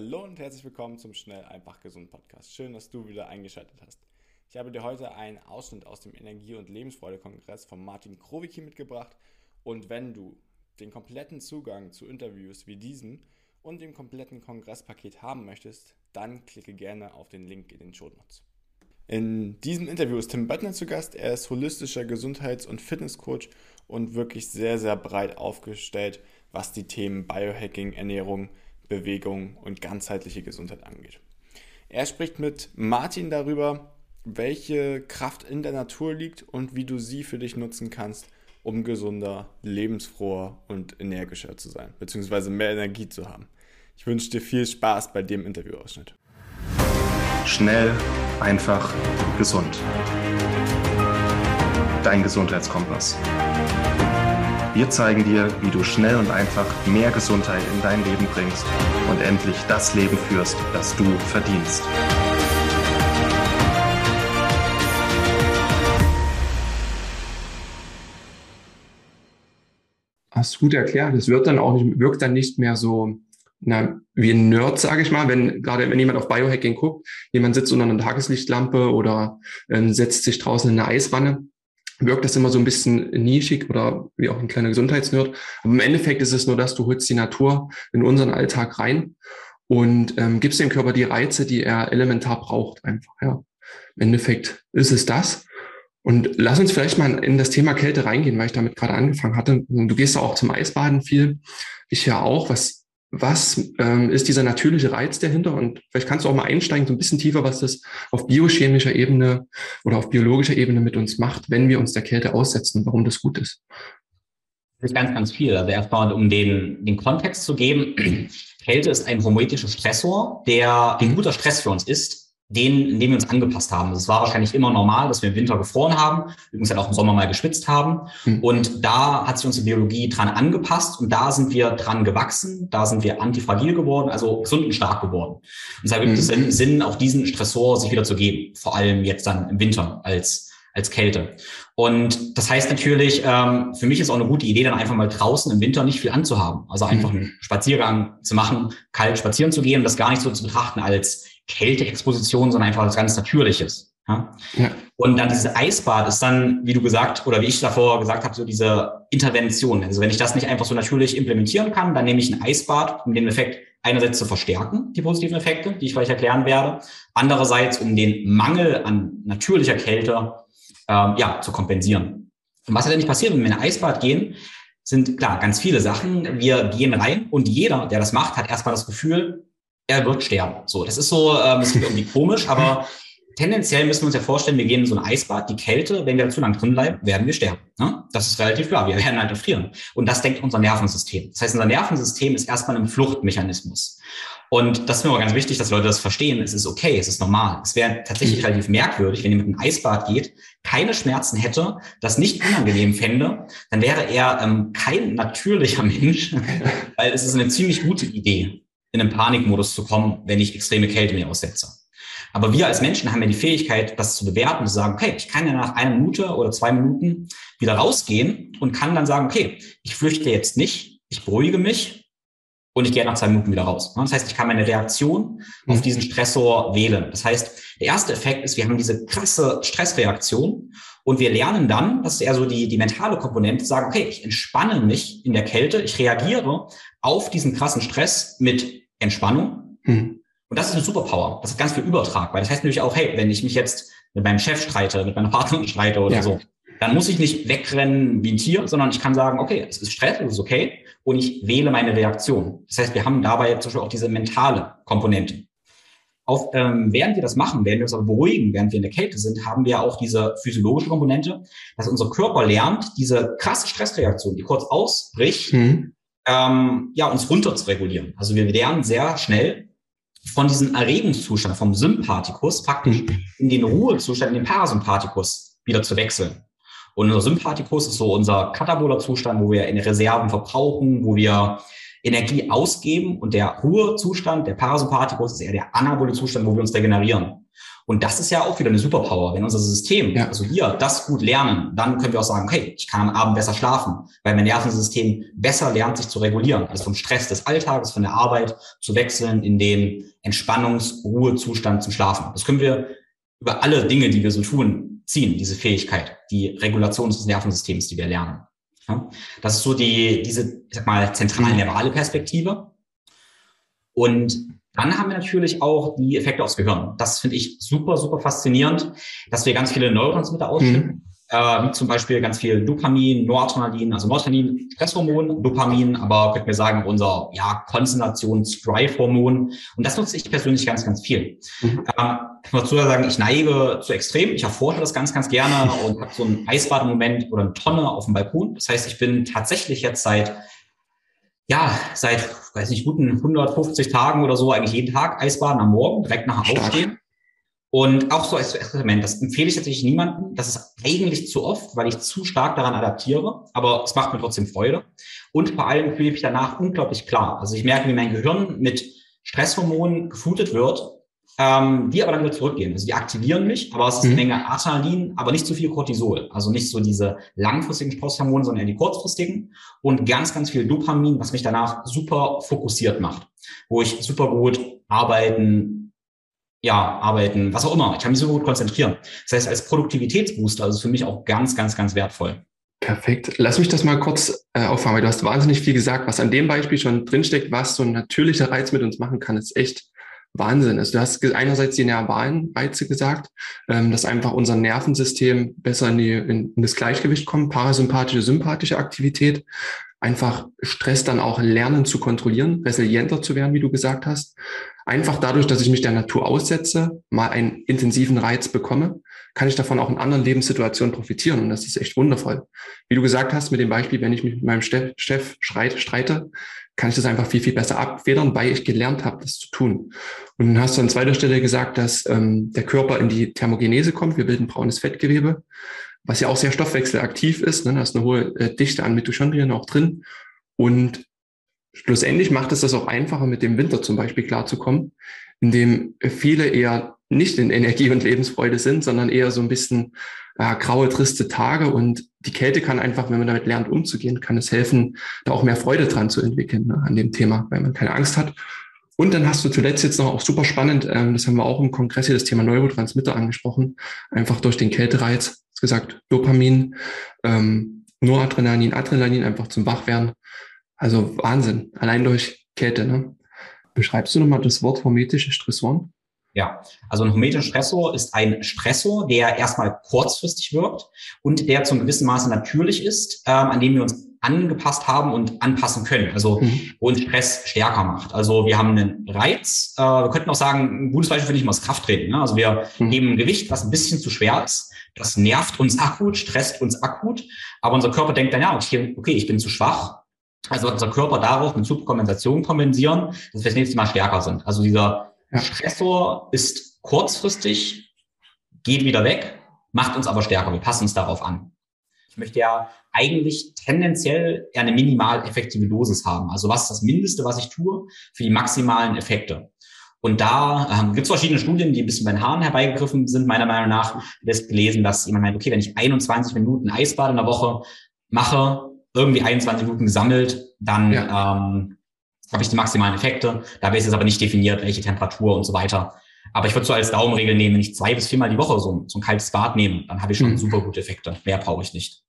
Hallo und herzlich willkommen zum Schnell, einfach, gesund Podcast. Schön, dass du wieder eingeschaltet hast. Ich habe dir heute einen Ausschnitt aus dem Energie- und Lebensfreude-Kongress von Martin Krowicki mitgebracht. Und wenn du den kompletten Zugang zu Interviews wie diesem und dem kompletten Kongresspaket haben möchtest, dann klicke gerne auf den Link in den Show Notes. In diesem Interview ist Tim Böttner zu Gast. Er ist holistischer Gesundheits- und Fitnesscoach und wirklich sehr, sehr breit aufgestellt, was die Themen Biohacking, Ernährung, Bewegung und ganzheitliche Gesundheit angeht. Er spricht mit Martin darüber, welche Kraft in der Natur liegt und wie du sie für dich nutzen kannst, um gesunder, lebensfroher und energischer zu sein, beziehungsweise mehr Energie zu haben. Ich wünsche dir viel Spaß bei dem Interviewausschnitt. Schnell, einfach, gesund. Dein Gesundheitskompass. Wir zeigen dir, wie du schnell und einfach mehr Gesundheit in dein Leben bringst und endlich das Leben führst, das du verdienst. Hast du gut erklärt. Es wird dann auch nicht, wirkt dann nicht mehr so na, wie ein Nerd, sage ich mal, wenn gerade wenn jemand auf Biohacking guckt, jemand sitzt unter einer Tageslichtlampe oder äh, setzt sich draußen in eine Eiswanne wirkt das immer so ein bisschen nischig oder wie auch ein kleiner Gesundheitsnerd. Aber im Endeffekt ist es nur das, du holst die Natur in unseren Alltag rein und ähm, gibst dem Körper die Reize, die er elementar braucht einfach. Ja. Im Endeffekt ist es das. Und lass uns vielleicht mal in das Thema Kälte reingehen, weil ich damit gerade angefangen hatte. Du gehst ja auch zum Eisbaden viel. Ich ja auch. Was was ähm, ist dieser natürliche Reiz dahinter? Und vielleicht kannst du auch mal einsteigen, so ein bisschen tiefer, was das auf biochemischer Ebene oder auf biologischer Ebene mit uns macht, wenn wir uns der Kälte aussetzen, warum das gut ist. Das ist ganz, ganz viel. Also erstmal, um den, den Kontext zu geben, Kälte ist ein homoetischer Stressor, der ein guter Stress für uns ist, den, in dem wir uns angepasst haben. Es war wahrscheinlich immer normal, dass wir im Winter gefroren haben, übrigens halt auch im Sommer mal geschwitzt haben. Mhm. Und da hat sich unsere Biologie dran angepasst und da sind wir dran gewachsen, da sind wir antifragil geworden, also gesund und stark geworden. Und deshalb gibt es mhm. Sinn, auch diesen Stressor sich wieder zu geben, vor allem jetzt dann im Winter als als Kälte. Und das heißt natürlich, ähm, für mich ist auch eine gute Idee, dann einfach mal draußen im Winter nicht viel anzuhaben. Also einfach mhm. einen Spaziergang zu machen, kalt spazieren zu gehen und das gar nicht so zu betrachten als Kälteexposition, sondern einfach als ganz Natürliches. Ja? ja? Und dann dieses Eisbad ist dann, wie du gesagt oder wie ich davor gesagt habe, so diese Intervention. Also wenn ich das nicht einfach so natürlich implementieren kann, dann nehme ich ein Eisbad, um den Effekt einerseits zu verstärken, die positiven Effekte, die ich gleich erklären werde. Andererseits, um den Mangel an natürlicher Kälte ähm, ja, zu kompensieren. Und was hat denn nicht passiert, wenn wir in ein Eisbad gehen? Sind klar ganz viele Sachen. Wir gehen rein und jeder, der das macht, hat erstmal das Gefühl, er wird sterben. So, das ist so, ähm, das klingt irgendwie komisch, aber tendenziell müssen wir uns ja vorstellen, wir gehen in so ein Eisbad, die Kälte, wenn wir zu lang drin bleiben, werden wir sterben. Ne? Das ist relativ klar, wir werden halt erfrieren. Und das denkt unser Nervensystem. Das heißt, unser Nervensystem ist erstmal ein Fluchtmechanismus. Und das ist mir aber ganz wichtig, dass Leute das verstehen. Es ist okay, es ist normal. Es wäre tatsächlich relativ merkwürdig, wenn jemand in ein Eisbad geht, keine Schmerzen hätte, das nicht unangenehm fände, dann wäre er ähm, kein natürlicher Mensch, weil es ist eine ziemlich gute Idee, in einen Panikmodus zu kommen, wenn ich extreme Kälte mir aussetze. Aber wir als Menschen haben ja die Fähigkeit, das zu bewerten, zu sagen, okay, ich kann ja nach einer Minute oder zwei Minuten wieder rausgehen und kann dann sagen, okay, ich flüchte jetzt nicht, ich beruhige mich und ich gehe nach zwei Minuten wieder raus. Das heißt, ich kann meine Reaktion auf mhm. diesen Stressor wählen. Das heißt, der erste Effekt ist, wir haben diese krasse Stressreaktion und wir lernen dann, das ist eher so die, die mentale Komponente, sagen, okay, ich entspanne mich in der Kälte, ich reagiere auf diesen krassen Stress mit Entspannung. Mhm. Und das ist eine Superpower. Das ist ganz viel Übertrag, weil das heißt natürlich auch, hey, wenn ich mich jetzt mit meinem Chef streite, mit meiner Partnerin streite oder ja. so, dann muss ich nicht wegrennen wie ein Tier, sondern ich kann sagen, okay, es ist Stress, es ist okay, und ich wähle meine Reaktion. Das heißt, wir haben dabei zum Beispiel auch diese mentale Komponente. Auf, ähm, während wir das machen, während wir uns aber beruhigen, während wir in der Kälte sind, haben wir auch diese physiologische Komponente, dass unser Körper lernt, diese krasse Stressreaktion, die kurz ausbricht, mhm. ähm, ja, uns runter zu regulieren. Also wir lernen sehr schnell, von diesem Erregungszustand, vom Sympathikus faktisch in den Ruhezustand, in den Parasympathikus wieder zu wechseln. Und unser Sympathikus ist so unser kataboler Zustand, wo wir in Reserven verbrauchen, wo wir Energie ausgeben und der Ruhezustand, der Parasympathikus, ist eher der anabole Zustand, wo wir uns regenerieren. Und das ist ja auch wieder eine Superpower. Wenn unser System, ja. also wir, das gut lernen, dann können wir auch sagen, okay, ich kann am Abend besser schlafen, weil mein Nervensystem besser lernt, sich zu regulieren. Also vom Stress des Alltages, von der Arbeit zu wechseln in den Entspannungs-Ruhezustand zum Schlafen. Das können wir über alle Dinge, die wir so tun, ziehen, diese Fähigkeit, die Regulation des Nervensystems, die wir lernen. Ja? Das ist so die, diese, ich sag mal, zentral-neurale Perspektive. Und dann haben wir natürlich auch die Effekte aufs Gehirn. Das finde ich super, super faszinierend, dass wir ganz viele Neurotransmitter ausschütten. Mhm. Äh, wie zum Beispiel ganz viel Dopamin, Noradrenalin, also Noradrenalin, Stresshormon, Dopamin, aber könnte mir sagen, unser ja, Konzentrations-Drive-Hormon. Und das nutze ich persönlich ganz, ganz viel. Mhm. Ähm, ich muss dazu sagen, ich neige zu extrem. Ich erforsche das ganz, ganz gerne und habe so ein Eisbad-Moment oder eine Tonne auf dem Balkon. Das heißt, ich bin tatsächlich jetzt seit ja, seit, weiß nicht, guten 150 Tagen oder so eigentlich jeden Tag Eisbaden am Morgen, direkt nach dem Aufstehen. Und auch so als Experiment, das empfehle ich tatsächlich niemandem. Das ist eigentlich zu oft, weil ich zu stark daran adaptiere, aber es macht mir trotzdem Freude. Und vor allem fühle ich mich danach unglaublich klar. Also ich merke, wie mein Gehirn mit Stresshormonen geflutet wird ähm, die aber dann wieder zurückgehen. Also die aktivieren mich, aber es ist eine mhm. Menge Adrenalin, aber nicht zu viel Cortisol. Also nicht so diese langfristigen Stresshormone, sondern eher die kurzfristigen und ganz, ganz viel Dopamin, was mich danach super fokussiert macht, wo ich super gut arbeiten, ja, arbeiten, was auch immer. Ich kann mich super gut konzentrieren. Das heißt, als Produktivitätsbooster ist es für mich auch ganz, ganz, ganz wertvoll. Perfekt. Lass mich das mal kurz äh, auffangen, weil du hast wahnsinnig viel gesagt, was an dem Beispiel schon drinsteckt, was so ein natürlicher Reiz mit uns machen kann, ist echt Wahnsinn ist. Du hast einerseits die nervalen Reize gesagt, ähm, dass einfach unser Nervensystem besser in, die, in, in das Gleichgewicht kommt, parasympathische, sympathische Aktivität, einfach Stress dann auch lernen zu kontrollieren, resilienter zu werden, wie du gesagt hast. Einfach dadurch, dass ich mich der Natur aussetze, mal einen intensiven Reiz bekomme, kann ich davon auch in anderen Lebenssituationen profitieren. Und das ist echt wundervoll. Wie du gesagt hast, mit dem Beispiel, wenn ich mich mit meinem Chef, Chef streite, kann ich das einfach viel, viel besser abfedern, weil ich gelernt habe, das zu tun. Und dann hast du an zweiter Stelle gesagt, dass ähm, der Körper in die Thermogenese kommt. Wir bilden braunes Fettgewebe, was ja auch sehr stoffwechselaktiv ist. Ne? Da ist eine hohe äh, Dichte an Mitochondrien auch drin. Und schlussendlich macht es das auch einfacher, mit dem Winter zum Beispiel klarzukommen, indem viele eher nicht in Energie und Lebensfreude sind, sondern eher so ein bisschen äh, graue, triste Tage. Und die Kälte kann einfach, wenn man damit lernt, umzugehen, kann es helfen, da auch mehr Freude dran zu entwickeln ne, an dem Thema, weil man keine Angst hat. Und dann hast du zuletzt jetzt noch auch super spannend, ähm, das haben wir auch im Kongress hier, das Thema Neurotransmitter angesprochen, einfach durch den Kältereiz, gesagt, Dopamin, ähm, Noradrenalin, Adrenalin einfach zum Wachwerden. Also Wahnsinn, allein durch Kälte. Ne? Beschreibst du nochmal das Wort hormetische Stressoren? Ja, also ein hormetischer Stressor ist ein Stressor, der erstmal kurzfristig wirkt und der zum gewissen Maße natürlich ist, ähm, an dem wir uns angepasst haben und anpassen können. Also mhm. wo uns Stress stärker macht. Also wir haben einen Reiz. Äh, wir könnten auch sagen, ein gutes Beispiel finde ich mal das Krafttreten. Ne? Also wir mhm. nehmen ein Gewicht, was ein bisschen zu schwer ist. Das nervt uns akut, stresst uns akut. Aber unser Körper denkt dann, ja, okay, okay ich bin zu schwach. Also unser Körper darauf mit Superkompensation kompensieren, dass wir das nächste Mal stärker sind. Also dieser. Stressor ist kurzfristig, geht wieder weg, macht uns aber stärker. Wir passen uns darauf an. Ich möchte ja eigentlich tendenziell eher eine minimal effektive Dosis haben. Also was ist das Mindeste, was ich tue für die maximalen Effekte? Und da ähm, gibt es verschiedene Studien, die ein bisschen bei den Haaren herbeigegriffen sind. Meiner Meinung nach ist gelesen, dass jemand meint, okay, wenn ich 21 Minuten Eisbad in der Woche mache, irgendwie 21 Minuten gesammelt, dann ja. ähm, habe ich die maximalen Effekte. Dabei ist es aber nicht definiert, welche Temperatur und so weiter. Aber ich würde so als Daumenregel nehmen, wenn ich zwei bis viermal die Woche so, so ein kaltes Bad nehme, dann habe ich schon mhm. super gute Effekte. Mehr brauche ich nicht.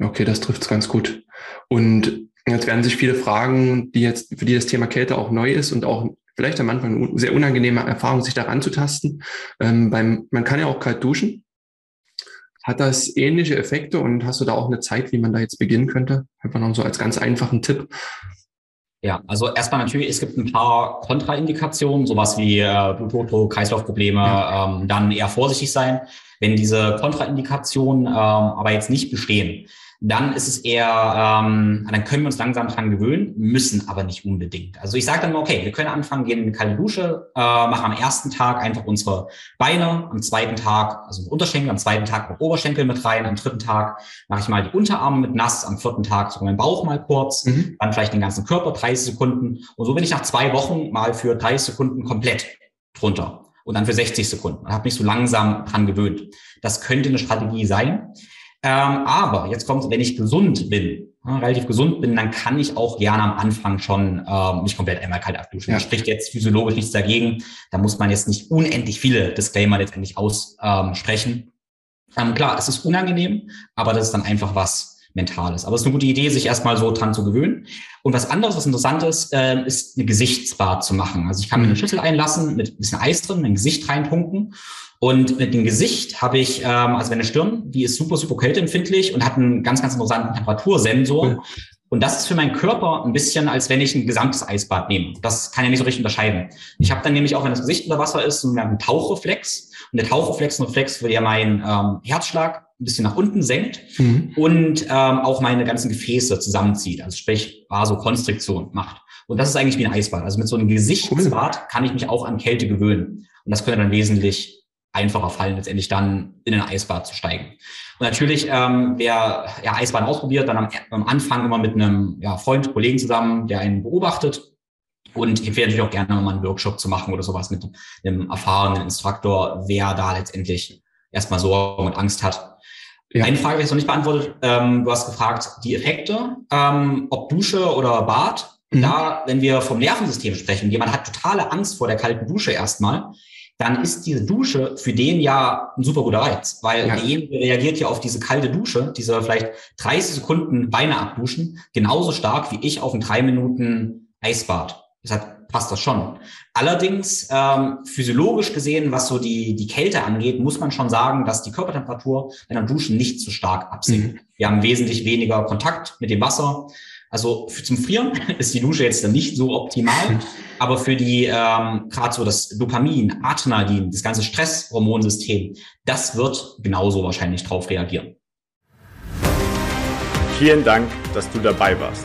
Okay, das trifft es ganz gut. Und jetzt werden sich viele fragen, die jetzt, für die das Thema Kälte auch neu ist und auch vielleicht am Anfang eine sehr unangenehme Erfahrung, sich daran zu tasten. Ähm, beim, man kann ja auch kalt duschen. Hat das ähnliche Effekte und hast du da auch eine Zeit, wie man da jetzt beginnen könnte? Einfach noch so als ganz einfachen Tipp. Ja, also erstmal natürlich, es gibt ein paar Kontraindikationen, sowas wie äh, Bluthochdruck, Kreislaufprobleme, ja. ähm, dann eher vorsichtig sein. Wenn diese Kontraindikationen ähm, aber jetzt nicht bestehen, dann ist es eher, ähm, dann können wir uns langsam dran gewöhnen, müssen aber nicht unbedingt. Also ich sage dann mal, okay, wir können anfangen, gehen in eine kalte Dusche, äh, machen am ersten Tag einfach unsere Beine, am zweiten Tag, also Unterschenkel, am zweiten Tag auch Oberschenkel mit rein, am dritten Tag mache ich mal die Unterarme mit nass, am vierten Tag sogar meinen Bauch mal kurz, mhm. dann vielleicht den ganzen Körper 30 Sekunden und so bin ich nach zwei Wochen mal für 30 Sekunden komplett drunter. und dann für 60 Sekunden und habe mich so langsam dran gewöhnt. Das könnte eine Strategie sein. Ähm, aber jetzt kommt, wenn ich gesund bin, relativ gesund bin, dann kann ich auch gerne am Anfang schon ähm, mich komplett einmal kalt abduschen. Ja. Spricht jetzt physiologisch nichts dagegen. Da muss man jetzt nicht unendlich viele Disclaimer letztendlich aussprechen. Ähm, klar, es ist unangenehm, aber das ist dann einfach was, Mentales. Aber es ist eine gute Idee, sich erstmal so dran zu gewöhnen. Und was anderes, was interessant ist, äh, ist eine Gesichtsbad zu machen. Also ich kann mir eine. Schüssel einlassen mit ein bisschen Eis drin, mein Gesicht reintunken. Und mit dem Gesicht habe ich, ähm, also meine Stirn, die ist super, super kälteempfindlich und hat einen ganz, ganz interessanten Temperatursensor. Und das ist für meinen Körper ein bisschen, als wenn ich ein gesamtes Eisbad nehme. Das kann ja nicht so richtig unterscheiden. Ich habe dann nämlich auch, wenn das Gesicht unter Wasser ist, einen Tauchreflex. Und der Tauchreflex, ein Reflex, wo ja mein ähm, Herzschlag ein bisschen nach unten senkt mhm. und ähm, auch meine ganzen Gefäße zusammenzieht, also sprich Vasokonstriktion macht. Und das ist eigentlich wie ein Eisbad. Also mit so einem Gesichtsbad kann ich mich auch an Kälte gewöhnen. Und das könnte dann wesentlich einfacher fallen, letztendlich dann in ein Eisbad zu steigen. Und natürlich, ähm, wer ja, Eisbad ausprobiert, dann am, am Anfang immer mit einem ja, Freund, Kollegen zusammen, der einen beobachtet. Und ich empfehle natürlich auch gerne mal einen Workshop zu machen oder sowas mit einem erfahrenen Instruktor, wer da letztendlich erstmal Sorgen und Angst hat, ja. Eine Frage habe ich noch nicht beantwortet. Ähm, du hast gefragt, die Effekte, ähm, ob Dusche oder Bad. Mhm. Da, wenn wir vom Nervensystem sprechen, jemand hat totale Angst vor der kalten Dusche erstmal, dann ist diese Dusche für den ja ein super guter Reiz, weil ja. derjenige reagiert ja auf diese kalte Dusche, diese vielleicht 30 Sekunden Beine abduschen, genauso stark wie ich auf ein drei Minuten Eisbad. Deshalb passt das schon. Allerdings, ähm, physiologisch gesehen, was so die, die Kälte angeht, muss man schon sagen, dass die Körpertemperatur in der Duschen nicht so stark absinkt. Mhm. Wir haben wesentlich weniger Kontakt mit dem Wasser. Also für, zum Frieren ist die Dusche jetzt dann nicht so optimal, aber für die ähm, gerade so das Dopamin, Adrenalin, das ganze Stresshormonsystem, das wird genauso wahrscheinlich drauf reagieren. Vielen Dank, dass du dabei warst.